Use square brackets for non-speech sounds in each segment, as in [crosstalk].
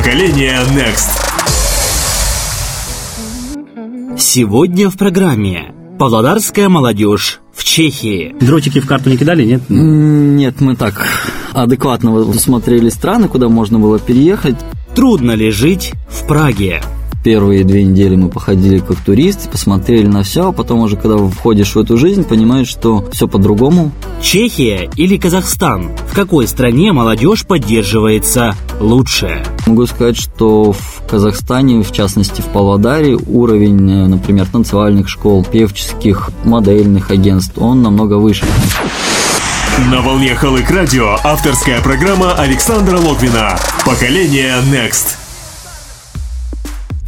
Поколение Next. Сегодня в программе Павлодарская молодежь в Чехии. Дротики в карту не кидали, нет? Нет, мы так адекватно смотрели страны, куда можно было переехать. Трудно ли жить в Праге? Первые две недели мы походили как туристы, посмотрели на все, а потом уже, когда входишь в эту жизнь, понимаешь, что все по-другому. Чехия или Казахстан? В какой стране молодежь поддерживается лучше? Могу сказать, что в Казахстане, в частности в Павлодаре, уровень, э, например, танцевальных школ, певческих, модельных агентств, он намного выше. На волне Халык Радио авторская программа Александра Логвина «Поколение Next».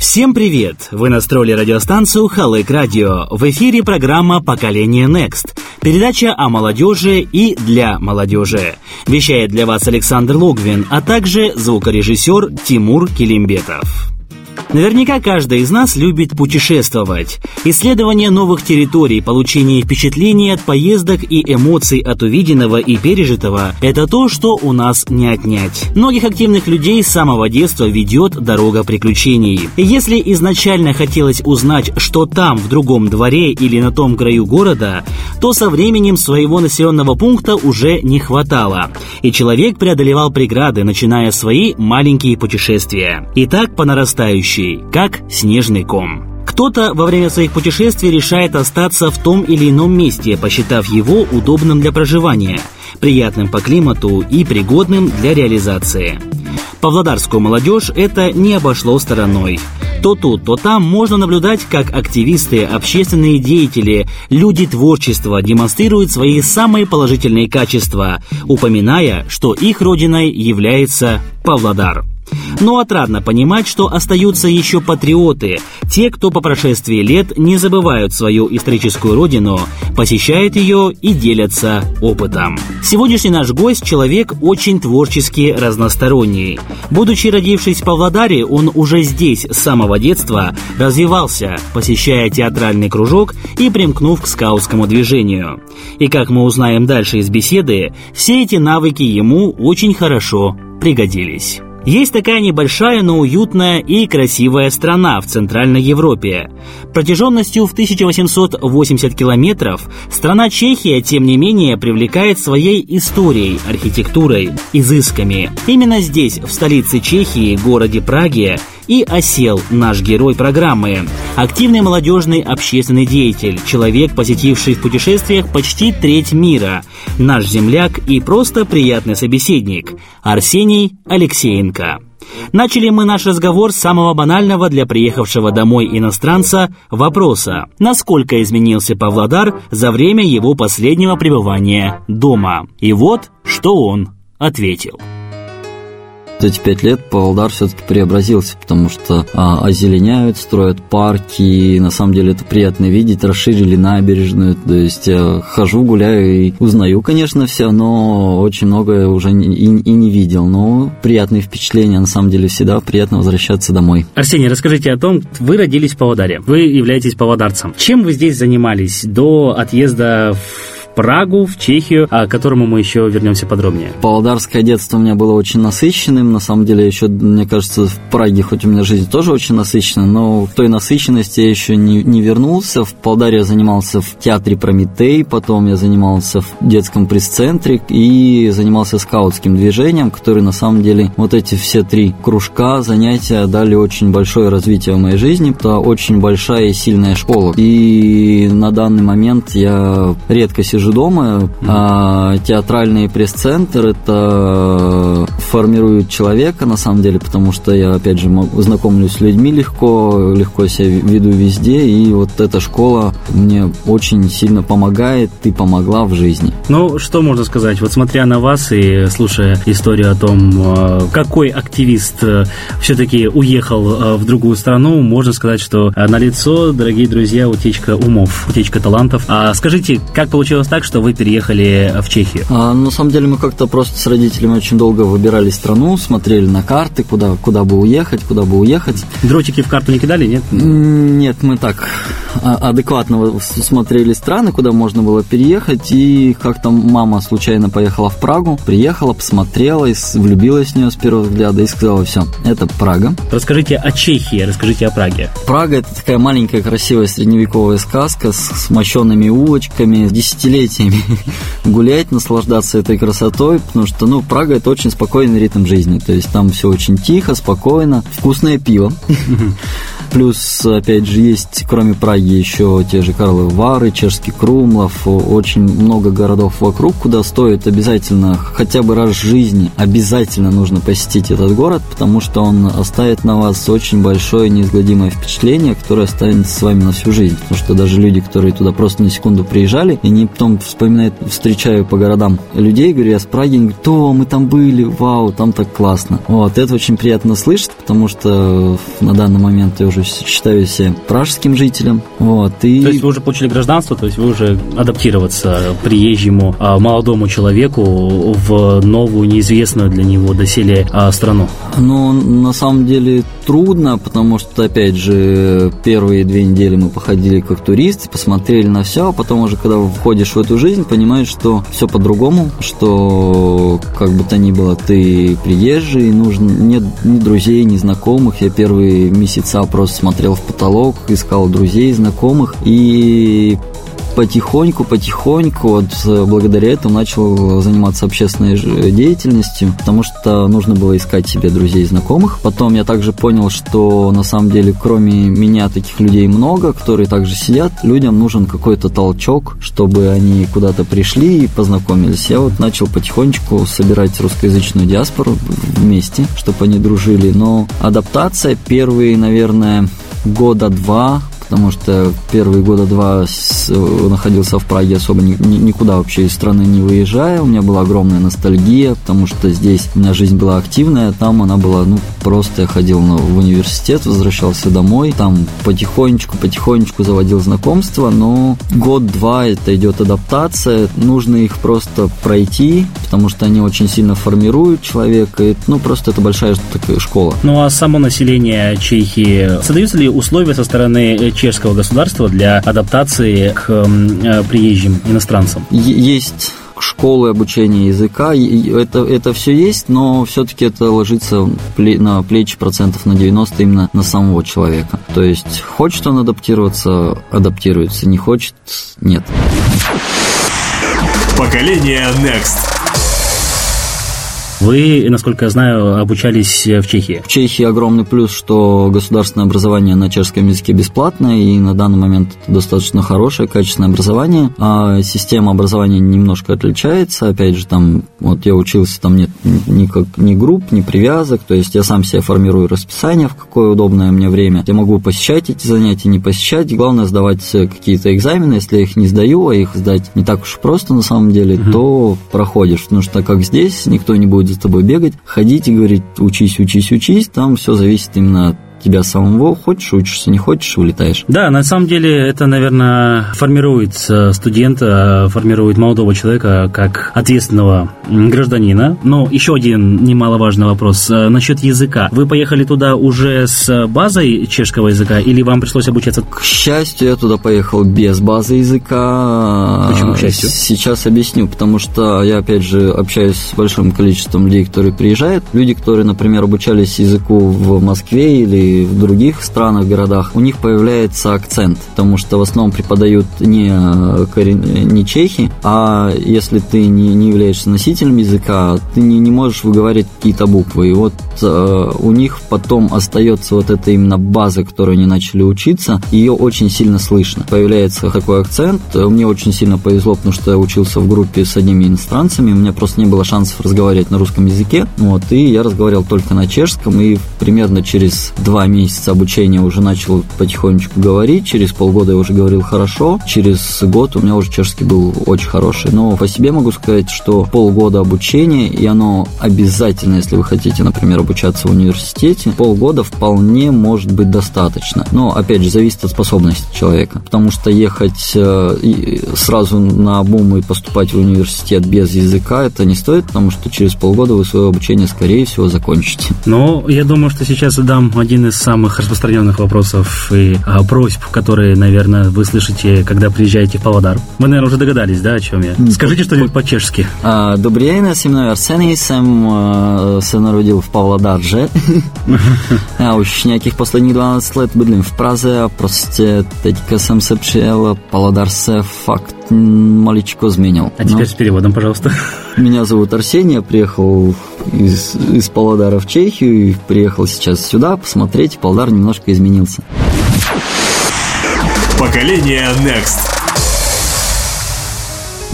Всем привет! Вы настроили радиостанцию Халык Радио. В эфире программа «Поколение Next». Передача о молодежи и для молодежи. Вещает для вас Александр Логвин, а также звукорежиссер Тимур Килимбетов. Наверняка каждый из нас любит путешествовать. Исследование новых территорий, получение впечатлений от поездок и эмоций от увиденного и пережитого – это то, что у нас не отнять. Многих активных людей с самого детства ведет дорога приключений. Если изначально хотелось узнать, что там, в другом дворе или на том краю города, то со временем своего населенного пункта уже не хватало. И человек преодолевал преграды, начиная свои маленькие путешествия. И так по нарастающей случай, как снежный ком. Кто-то во время своих путешествий решает остаться в том или ином месте, посчитав его удобным для проживания, приятным по климату и пригодным для реализации. Павлодарскую молодежь это не обошло стороной. То тут, то там можно наблюдать, как активисты, общественные деятели, люди творчества демонстрируют свои самые положительные качества, упоминая, что их родиной является Павлодар. Но отрадно понимать, что остаются еще патриоты, те, кто по прошествии лет не забывают свою историческую родину, посещают ее и делятся опытом. Сегодняшний наш гость – человек очень творчески разносторонний. Будучи родившись в Павлодаре, он уже здесь с самого детства развивался, посещая театральный кружок и примкнув к скаутскому движению. И как мы узнаем дальше из беседы, все эти навыки ему очень хорошо пригодились. Есть такая небольшая, но уютная и красивая страна в Центральной Европе. Протяженностью в 1880 километров страна Чехия, тем не менее, привлекает своей историей, архитектурой, изысками. Именно здесь, в столице Чехии, городе Праге, и осел наш герой программы. Активный молодежный общественный деятель, человек, посетивший в путешествиях почти треть мира, наш земляк и просто приятный собеседник Арсений Алексеенко. Начали мы наш разговор с самого банального для приехавшего домой иностранца вопроса, насколько изменился Павлодар за время его последнего пребывания дома. И вот, что он ответил эти пять лет Павлодар все-таки преобразился, потому что а, озеленяют, строят парки, и на самом деле это приятно видеть, расширили набережную, то есть я хожу, гуляю и узнаю, конечно, все, но очень многое уже и, и не видел, но приятные впечатления, на самом деле всегда приятно возвращаться домой. Арсений, расскажите о том, вы родились в Павлодаре, вы являетесь павлодарцем. Чем вы здесь занимались до отъезда в Прагу, в Чехию, к которому мы еще вернемся подробнее. Павлодарское детство у меня было очень насыщенным. На самом деле, еще, мне кажется, в Праге, хоть у меня жизнь тоже очень насыщенная, но в той насыщенности я еще не, не вернулся. В Павлодаре я занимался в театре Прометей, потом я занимался в детском пресс-центре и занимался скаутским движением, который на самом деле вот эти все три кружка, занятия дали очень большое развитие в моей жизни. Это очень большая и сильная школа. И на данный момент я редко сижу же дома. А театральный пресс-центр это формирует человека на самом деле, потому что я опять же знакомлюсь с людьми легко, легко себя веду везде, и вот эта школа мне очень сильно помогает и помогла в жизни. Ну, что можно сказать? Вот смотря на вас и слушая историю о том, э, какой активист э, все-таки уехал э, в другую страну, можно сказать, что на лицо, дорогие друзья, утечка умов, утечка талантов. А скажите, как получилось так, что вы переехали в Чехию? А, на самом деле мы как-то просто с родителями очень долго выбирали страну, смотрели на карты, куда, куда бы уехать, куда бы уехать. Дротики в карту не кидали, нет? Нет, мы так а, адекватно смотрели страны, куда можно было переехать, и как-то мама случайно поехала в Прагу, приехала, посмотрела, и влюбилась в нее с первого взгляда и сказала, все, это Прага. Расскажите о Чехии, расскажите о Праге. Прага – это такая маленькая красивая средневековая сказка с мощенными улочками, с десятилетиями [laughs] гулять, наслаждаться этой красотой, потому что, ну, Прага – это очень спокойный ритм жизни, то есть там все очень тихо, спокойно, вкусное пиво. [laughs] Плюс, опять же, есть, кроме Праги, еще те же Карловы Вары, Чешский Крумлов, очень много городов вокруг, куда стоит обязательно, хотя бы раз в жизни, обязательно нужно посетить этот город, потому что он оставит на вас очень большое неизгладимое впечатление, которое останется с вами на всю жизнь. Потому что даже люди, которые туда просто на секунду приезжали, и они потом вспоминают, встречаю по городам людей, говорю, я с Праги, они говорят, то, мы там были, вау, там так классно. Вот, это очень приятно слышать, потому что на данный момент я уже считаю себя пражским жителем. Вот, и... То есть вы уже получили гражданство, то есть вы уже адаптироваться приезжему а, молодому человеку в новую, неизвестную для него доселе а, страну? Ну, на самом деле трудно, потому что, опять же, первые две недели мы походили как туристы, посмотрели на все, а потом уже, когда входишь в эту жизнь, понимаешь, что все по-другому, что как бы то ни было, ты приезжий, нужно, нет ни друзей, ни знакомых. Я первые месяца просто смотрел в потолок, искал друзей, знакомых, и потихоньку, потихоньку, вот э, благодаря этому начал заниматься общественной деятельностью, потому что нужно было искать себе друзей и знакомых. Потом я также понял, что на самом деле кроме меня таких людей много, которые также сидят. Людям нужен какой-то толчок, чтобы они куда-то пришли и познакомились. Я вот начал потихонечку собирать русскоязычную диаспору вместе, чтобы они дружили. Но адаптация первые, наверное, года два потому что первые года два находился в Праге, особо ни, ни, никуда вообще из страны не выезжая. У меня была огромная ностальгия, потому что здесь у меня жизнь была активная, там она была, ну, просто я ходил на, в университет, возвращался домой, там потихонечку, потихонечку заводил знакомства, но год-два это идет адаптация, нужно их просто пройти, потому что они очень сильно формируют человека, и, ну, просто это большая такая школа. Ну, а само население Чехии, создаются ли условия со стороны чешского государства для адаптации к э, приезжим иностранцам? Есть школы обучения языка, это, это все есть, но все-таки это ложится на плечи процентов на 90 именно на самого человека. То есть, хочет он адаптироваться, адаптируется, не хочет, нет. Поколение Next. Вы, насколько я знаю, обучались в Чехии. В Чехии огромный плюс, что государственное образование на чешском языке бесплатное, и на данный момент это достаточно хорошее, качественное образование. А система образования немножко отличается. Опять же, там, вот я учился, там нет ни, ни групп, ни привязок, то есть я сам себе формирую расписание, в какое удобное мне время. Я могу посещать эти занятия, не посещать. Главное сдавать какие-то экзамены. Если я их не сдаю, а их сдать не так уж просто на самом деле, угу. то проходишь. Потому что как здесь никто не будет за тобой бегать, ходить и говорить, учись, учись, учись, там все зависит именно от тебя самого, хочешь учишься, не хочешь, улетаешь. Да, на самом деле это, наверное, формирует студента, формирует молодого человека как ответственного гражданина. Но еще один немаловажный вопрос э, насчет языка. Вы поехали туда уже с базой чешского языка или вам пришлось обучаться? К счастью, я туда поехал без базы языка. Почему к счастью? Сейчас объясню, потому что я, опять же, общаюсь с большим количеством людей, которые приезжают. Люди, которые, например, обучались языку в Москве или в других странах, городах, у них появляется акцент, потому что в основном преподают не, не чехи, а если ты не, не являешься носителем языка, ты не, не можешь выговаривать какие-то буквы. И вот э, у них потом остается вот эта именно база, которую они начали учиться, ее очень сильно слышно. Появляется такой акцент. Мне очень сильно повезло, потому что я учился в группе с одними иностранцами, у меня просто не было шансов разговаривать на русском языке, вот, и я разговаривал только на чешском, и примерно через два два месяца обучения уже начал потихонечку говорить, через полгода я уже говорил хорошо, через год у меня уже чешский был очень хороший. Но по себе могу сказать, что полгода обучения, и оно обязательно, если вы хотите, например, обучаться в университете, полгода вполне может быть достаточно. Но, опять же, зависит от способности человека, потому что ехать э, сразу на бум и поступать в университет без языка, это не стоит, потому что через полгода вы свое обучение, скорее всего, закончите. Ну, я думаю, что сейчас задам один из из самых распространенных вопросов и а, просьб, которые, наверное, вы слышите, когда приезжаете в Павлодар. Вы, наверное, уже догадались, да, о чем я? Скажите что-нибудь по-чешски. Dobrý den, já se jmenuji Arsený, jsem se narodil v Pavladarže. Já už nějakých posledních 12 let bydlím v Praze a prostě teďka jsem se přijel a Pavladar se fakt малечко зменил. А теперь Но... с переводом, пожалуйста. Меня зовут Арсений, я приехал из, из Павлодара в Чехию и приехал сейчас сюда посмотреть. Павлодар немножко изменился. Поколение Next.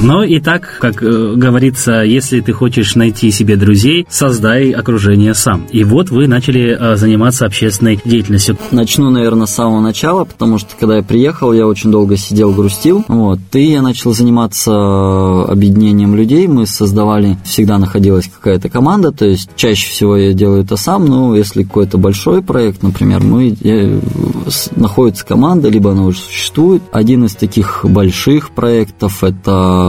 Но и так, как э, говорится, если ты хочешь найти себе друзей, создай окружение сам. И вот вы начали э, заниматься общественной деятельностью. Начну, наверное, с самого начала, потому что когда я приехал, я очень долго сидел, грустил. Вот, и я начал заниматься объединением людей. Мы создавали, всегда находилась какая-то команда, то есть чаще всего я делаю это сам, но если какой-то большой проект, например, мы, я, находится команда, либо она уже существует. Один из таких больших проектов – это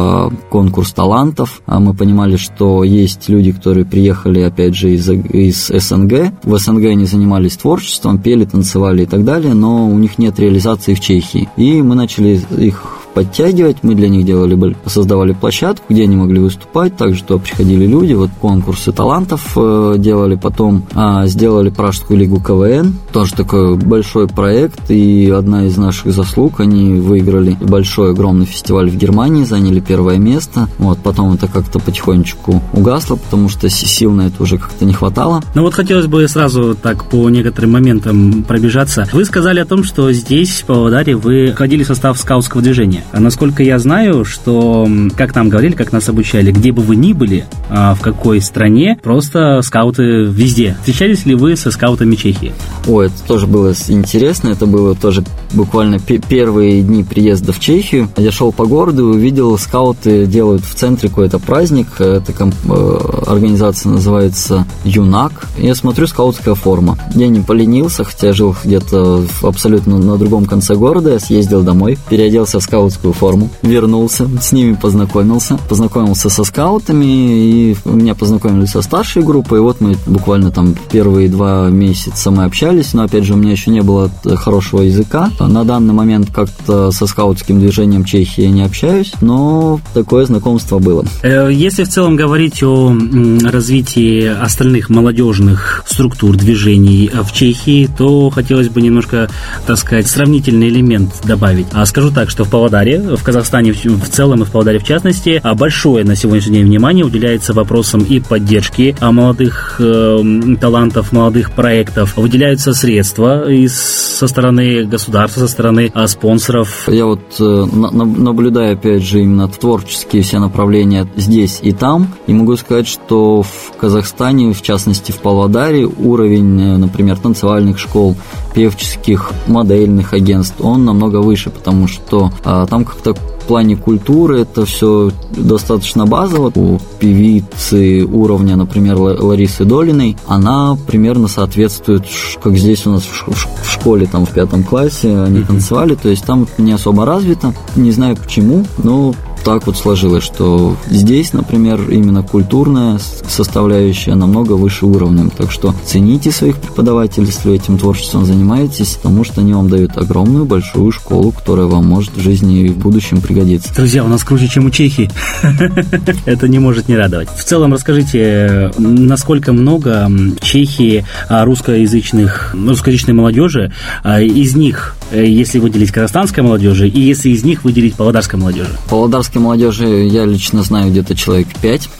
конкурс талантов. А мы понимали, что есть люди, которые приехали, опять же, из, из СНГ. В СНГ они занимались творчеством, пели, танцевали и так далее, но у них нет реализации в Чехии. И мы начали их подтягивать. Мы для них делали, создавали площадку, где они могли выступать. Также туда приходили люди. Вот конкурсы талантов э, делали. Потом а, сделали Пражскую лигу КВН. Тоже такой большой проект. И одна из наших заслуг, они выиграли большой, огромный фестиваль в Германии, заняли первое место. Вот, потом это как-то потихонечку угасло, потому что сил на это уже как-то не хватало. Ну вот хотелось бы сразу так по некоторым моментам пробежаться. Вы сказали о том, что здесь, в Павлодаре, вы входили в состав скаутского движения обучения. А насколько я знаю, что, как нам говорили, как нас обучали, где бы вы ни были, а, в какой стране, просто скауты везде. Встречались ли вы со скаутами Чехии? Ой, это тоже было интересно. Это было тоже буквально первые дни приезда в Чехию. Я шел по городу и увидел, скауты делают в центре какой-то праздник. Эта э, организация называется ЮНАК. Я смотрю, скаутская форма. Я не поленился, хотя жил где-то абсолютно на другом конце города. Я съездил домой, переоделся в скаут скаутскую форму, вернулся, с ними познакомился, познакомился со скаутами, и меня познакомили со старшей группой, и вот мы буквально там первые два месяца мы общались, но опять же у меня еще не было хорошего языка. На данный момент как-то со скаутским движением Чехии я не общаюсь, но такое знакомство было. Э, если в целом говорить о развитии остальных молодежных структур движений в Чехии, то хотелось бы немножко, так сказать, сравнительный элемент добавить. А скажу так, что в Павлодаре Павлодаре, в Казахстане в целом и в Павлодаре в частности, а большое на сегодняшний день внимание уделяется вопросам и поддержки а молодых э, талантов, молодых проектов. Выделяются средства из, со стороны государства, со стороны а, спонсоров. Я вот э, на, наблюдаю, опять же, именно творческие все направления здесь и там, и могу сказать, что в Казахстане, в частности в Павлодаре, уровень, э, например, танцевальных школ, певческих, модельных агентств, он намного выше, потому что а, там как-то плане культуры это все достаточно базово. У певицы уровня, например, Ларисы Долиной, она примерно соответствует, как здесь у нас в школе, там в пятом классе они танцевали, то есть там не особо развито, не знаю почему, но так вот сложилось, что здесь, например, именно культурная составляющая намного выше уровнем. Так что цените своих преподавателей, если вы этим творчеством занимаетесь, потому что они вам дают огромную большую школу, которая вам может в жизни и в будущем пригодиться. Друзья, у нас круче, чем у Чехии. [laughs] Это не может не радовать. В целом, расскажите, насколько много в Чехии русскоязычных, русскоязычной молодежи, а из них, э, если выделить казахстанской молодежи, и если из них выделить павлодарской молодежи? Павлодарская казахской молодежи я лично знаю где-то человек 5. [laughs]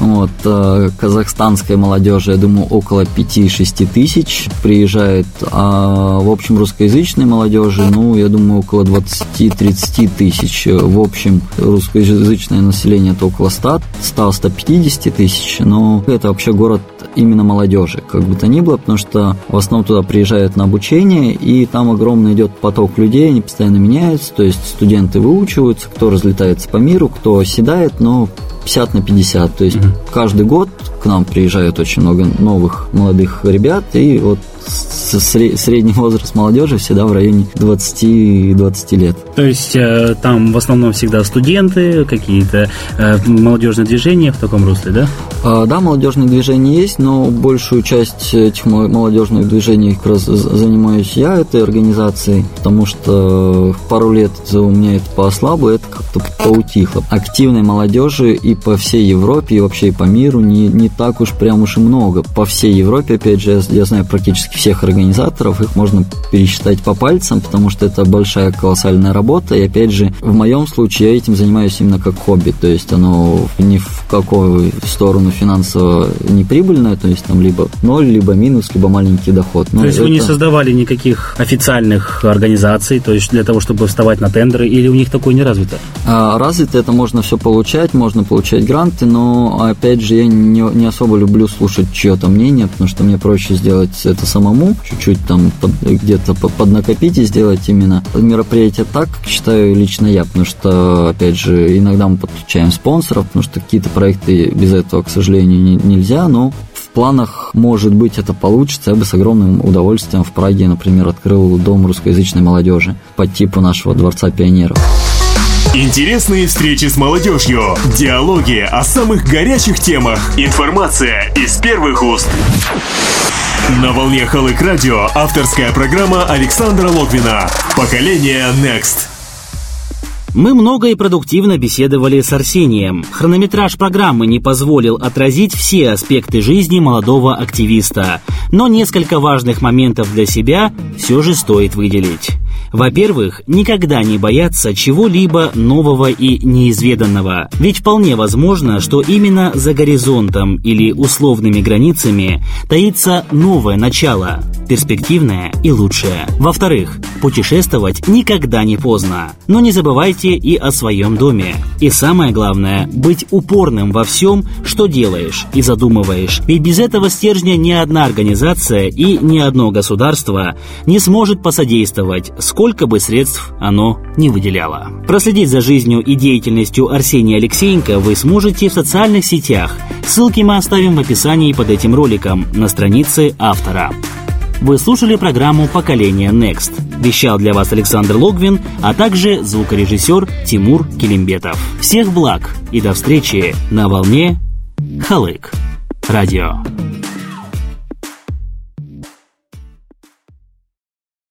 Вот, э, казахстанской молодежи, я думаю, около 5-6 тысяч приезжает. А в общем русскоязычной молодежи, ну, я думаю, около 20-30 тысяч. В общем, русскоязычное население это около 100, 100-150 тысяч. Но это вообще город именно молодежи, как бы то ни было, потому что в основном туда приезжают на обучение, и там огромный идет поток людей, они постоянно меняются, то есть студенты выучиваются, кто разлетается по миру, кто оседает, но 50 на 50. То есть угу. каждый год к нам приезжает очень много новых молодых ребят, и вот средний возраст молодежи всегда в районе 20-20 лет. То есть э, там в основном всегда студенты, какие-то э, молодежные движения в таком русле, да? А, да, молодежные движения есть, но большую часть этих молодежных движений как раз занимаюсь я этой организацией, потому что пару лет у меня это поослабло, это как-то поутихло. Активной молодежи и по всей Европе, и вообще и по миру не, не так уж прям уж и много. По всей Европе, опять же, я, я знаю практически всех организаторов, их можно пересчитать по пальцам, потому что это большая колоссальная работа, и опять же, в моем случае я этим занимаюсь именно как хобби, то есть оно ни в какую сторону финансово не прибыльное, то есть там либо ноль, либо минус, либо маленький доход. Но то есть это... вы не создавали никаких официальных организаций, то есть для того, чтобы вставать на тендеры, или у них такое не развито? А, развито это можно все получать, можно получать гранты, но опять же я не, не особо люблю слушать чье-то мнение, потому что мне проще сделать это самому, чуть-чуть там под, где-то поднакопить и сделать именно мероприятие так, как считаю лично я, потому что, опять же, иногда мы подключаем спонсоров, потому что какие-то проекты без этого, к сожалению, не, нельзя, но в планах, может быть, это получится. Я бы с огромным удовольствием в Праге, например, открыл дом русскоязычной молодежи по типу нашего Дворца пионеров. Интересные встречи с молодежью, диалоги о самых горячих темах, информация из первых уст. На волне Халык Радио авторская программа Александра Логвина «Поколение Next». Мы много и продуктивно беседовали с Арсением. Хронометраж программы не позволил отразить все аспекты жизни молодого активиста, но несколько важных моментов для себя все же стоит выделить. Во-первых, никогда не бояться чего-либо нового и неизведанного. Ведь вполне возможно, что именно за горизонтом или условными границами таится новое начало, перспективное и лучшее. Во-вторых, путешествовать никогда не поздно. Но не забывайте и о своем доме. И самое главное, быть упорным во всем, что делаешь и задумываешь. Ведь без этого стержня ни одна организация и ни одно государство не сможет посодействовать, сколько бы средств оно не выделяло. Проследить за жизнью и деятельностью Арсения Алексеенко вы сможете в социальных сетях. Ссылки мы оставим в описании под этим роликом на странице автора. Вы слушали программу «Поколение Next». Вещал для вас Александр Логвин, а также звукорежиссер Тимур Килимбетов. Всех благ и до встречи на волне Халык. Радио.